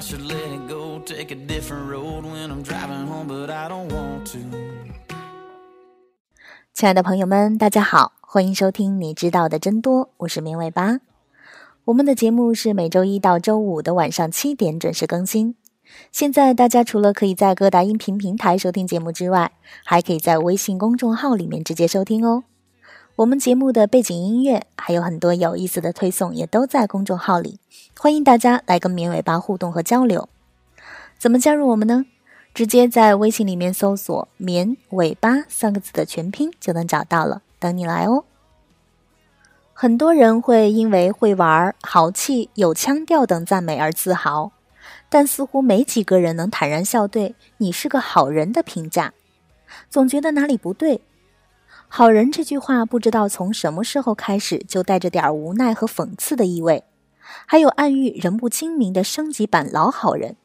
I should let it go, take a different road when I'm driving home, but I don't want to. 亲爱的朋友们，大家好，欢迎收听你知道的真多，我是明尾巴。我们的节目是每周一到周五的晚上七点准时更新。现在大家除了可以在各大音频平台收听节目之外，还可以在微信公众号里面直接收听哦。我们节目的背景音乐还有很多有意思的推送，也都在公众号里，欢迎大家来跟绵尾巴互动和交流。怎么加入我们呢？直接在微信里面搜索“绵尾巴”三个字的全拼就能找到了，等你来哦。很多人会因为会玩、豪气、有腔调等赞美而自豪。但似乎没几个人能坦然笑对你是个好人的评价，总觉得哪里不对。好人这句话不知道从什么时候开始就带着点无奈和讽刺的意味，还有暗喻人不精明的升级版老好人。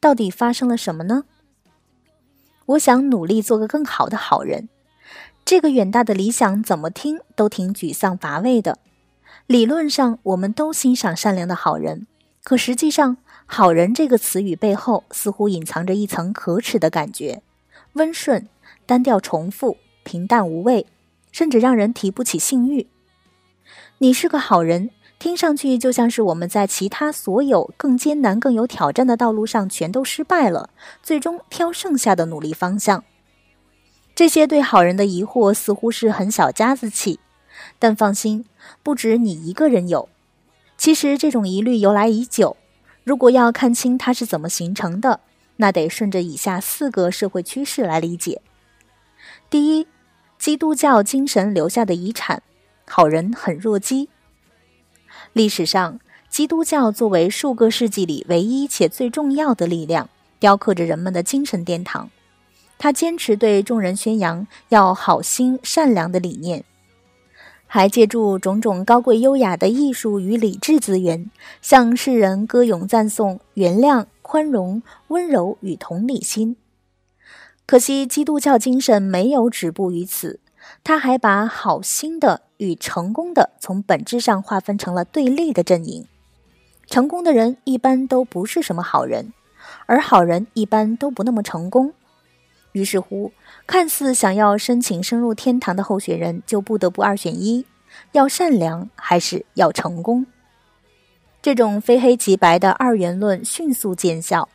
到底发生了什么呢？我想努力做个更好的好人，这个远大的理想怎么听都挺沮丧乏味的。理论上我们都欣赏善良的好人，可实际上。好人这个词语背后似乎隐藏着一层可耻的感觉，温顺、单调、重复、平淡无味，甚至让人提不起性欲。你是个好人，听上去就像是我们在其他所有更艰难、更有挑战的道路上全都失败了，最终挑剩下的努力方向。这些对好人的疑惑似乎是很小家子气，但放心，不止你一个人有。其实这种疑虑由来已久。如果要看清它是怎么形成的，那得顺着以下四个社会趋势来理解。第一，基督教精神留下的遗产，好人很弱鸡。历史上，基督教作为数个世纪里唯一且最重要的力量，雕刻着人们的精神殿堂。他坚持对众人宣扬要好心善良的理念。还借助种种高贵优雅的艺术与理智资源，向世人歌咏赞颂原谅、宽容、温柔与同理心。可惜，基督教精神没有止步于此，他还把好心的与成功的从本质上划分成了对立的阵营。成功的人一般都不是什么好人，而好人一般都不那么成功。于是乎，看似想要申请升入天堂的候选人就不得不二选一：要善良还是要成功？这种非黑即白的二元论迅速见效，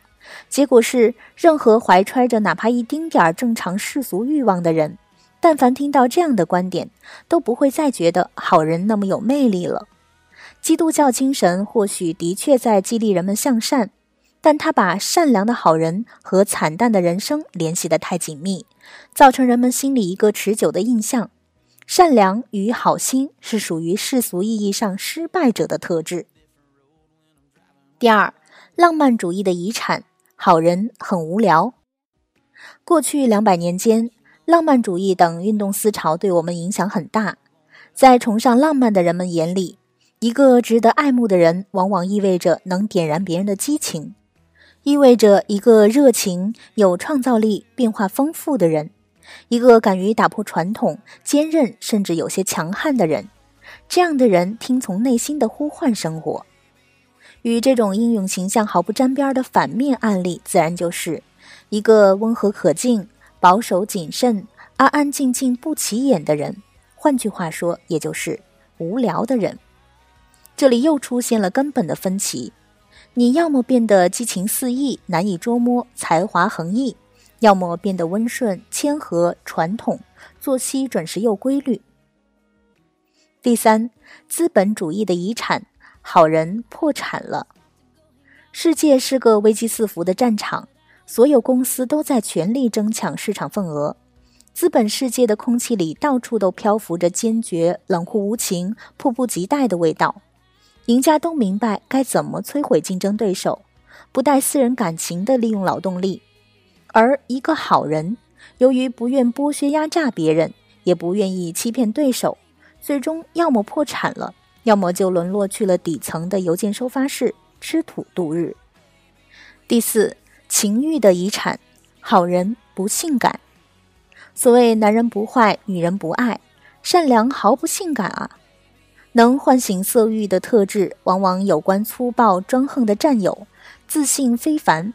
结果是，任何怀揣着哪怕一丁点儿正常世俗欲望的人，但凡听到这样的观点，都不会再觉得好人那么有魅力了。基督教精神或许的确在激励人们向善。但他把善良的好人和惨淡的人生联系得太紧密，造成人们心里一个持久的印象：善良与好心是属于世俗意义上失败者的特质。第二，浪漫主义的遗产，好人很无聊。过去两百年间，浪漫主义等运动思潮对我们影响很大。在崇尚浪漫的人们眼里，一个值得爱慕的人，往往意味着能点燃别人的激情。意味着一个热情、有创造力、变化丰富的人，一个敢于打破传统、坚韧甚至有些强悍的人。这样的人听从内心的呼唤生活。与这种英勇形象毫不沾边的反面案例，自然就是一个温和可敬、保守谨慎、安安静静不起眼的人。换句话说，也就是无聊的人。这里又出现了根本的分歧。你要么变得激情四溢、难以捉摸、才华横溢，要么变得温顺、谦和、传统、作息准时又规律。第三，资本主义的遗产，好人破产了。世界是个危机四伏的战场，所有公司都在全力争抢市场份额。资本世界的空气里，到处都漂浮着坚决、冷酷无情、迫不及待的味道。赢家都明白该怎么摧毁竞争对手，不带私人感情的利用劳动力；而一个好人，由于不愿剥削压榨别人，也不愿意欺骗对手，最终要么破产了，要么就沦落去了底层的邮件收发室，吃土度日。第四，情欲的遗产，好人不性感。所谓男人不坏，女人不爱，善良毫不性感啊。能唤醒色欲的特质，往往有关粗暴专横的占有，自信非凡，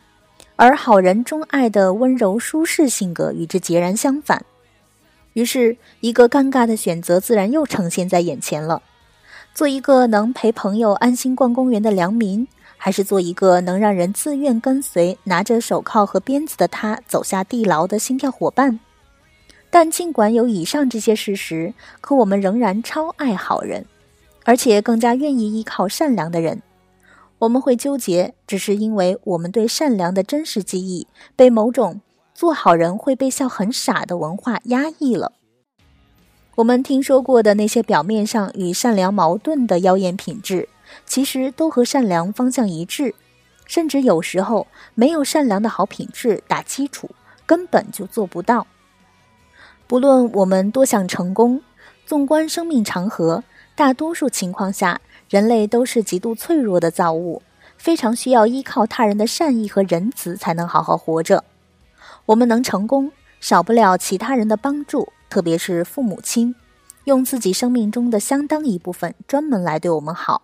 而好人钟爱的温柔舒适性格与之截然相反。于是，一个尴尬的选择自然又呈现在眼前了：做一个能陪朋友安心逛公园的良民，还是做一个能让人自愿跟随、拿着手铐和鞭子的他走下地牢的心跳伙伴？但尽管有以上这些事实，可我们仍然超爱好人，而且更加愿意依靠善良的人。我们会纠结，只是因为我们对善良的真实记忆被某种。做好人会被笑很傻的文化压抑了。我们听说过的那些表面上与善良矛盾的妖艳品质，其实都和善良方向一致，甚至有时候没有善良的好品质打基础，根本就做不到。不论我们多想成功，纵观生命长河，大多数情况下，人类都是极度脆弱的造物，非常需要依靠他人的善意和仁慈才能好好活着。我们能成功，少不了其他人的帮助，特别是父母亲，用自己生命中的相当一部分专门来对我们好。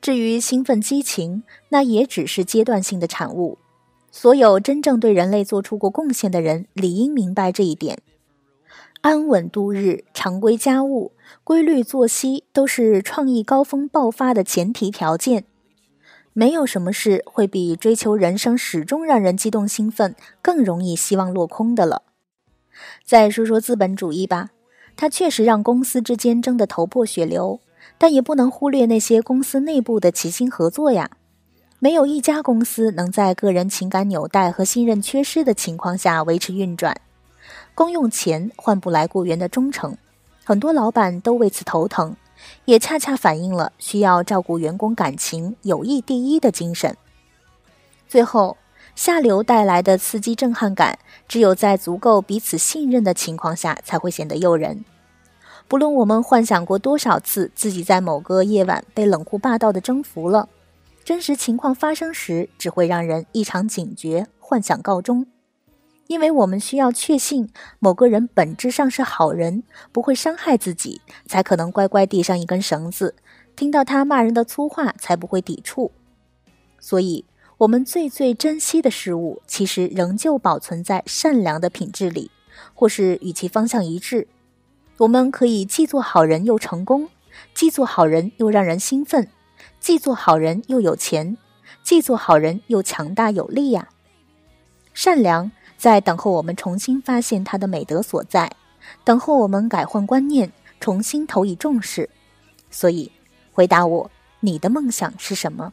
至于兴奋激情，那也只是阶段性的产物。所有真正对人类做出过贡献的人，理应明白这一点。安稳度日、常规家务、规律作息，都是创意高峰爆发的前提条件。没有什么事会比追求人生始终让人激动兴奋更容易希望落空的了。再说说资本主义吧，它确实让公司之间争得头破血流，但也不能忽略那些公司内部的齐心合作呀。没有一家公司能在个人情感纽带和信任缺失的情况下维持运转，光用钱换不来雇员的忠诚，很多老板都为此头疼。也恰恰反映了需要照顾员工感情、友谊第一的精神。最后，下流带来的刺激震撼感，只有在足够彼此信任的情况下才会显得诱人。不论我们幻想过多少次自己在某个夜晚被冷酷霸道的征服了，真实情况发生时，只会让人异常警觉，幻想告终。因为我们需要确信某个人本质上是好人，不会伤害自己，才可能乖乖递上一根绳子；听到他骂人的粗话，才不会抵触。所以，我们最最珍惜的事物，其实仍旧保存在善良的品质里，或是与其方向一致。我们可以既做好人又成功，既做好人又让人兴奋，既做好人又有钱，既做好人又强大有力呀！善良。在等候我们重新发现它的美德所在，等候我们改换观念，重新投以重视。所以，回答我，你的梦想是什么？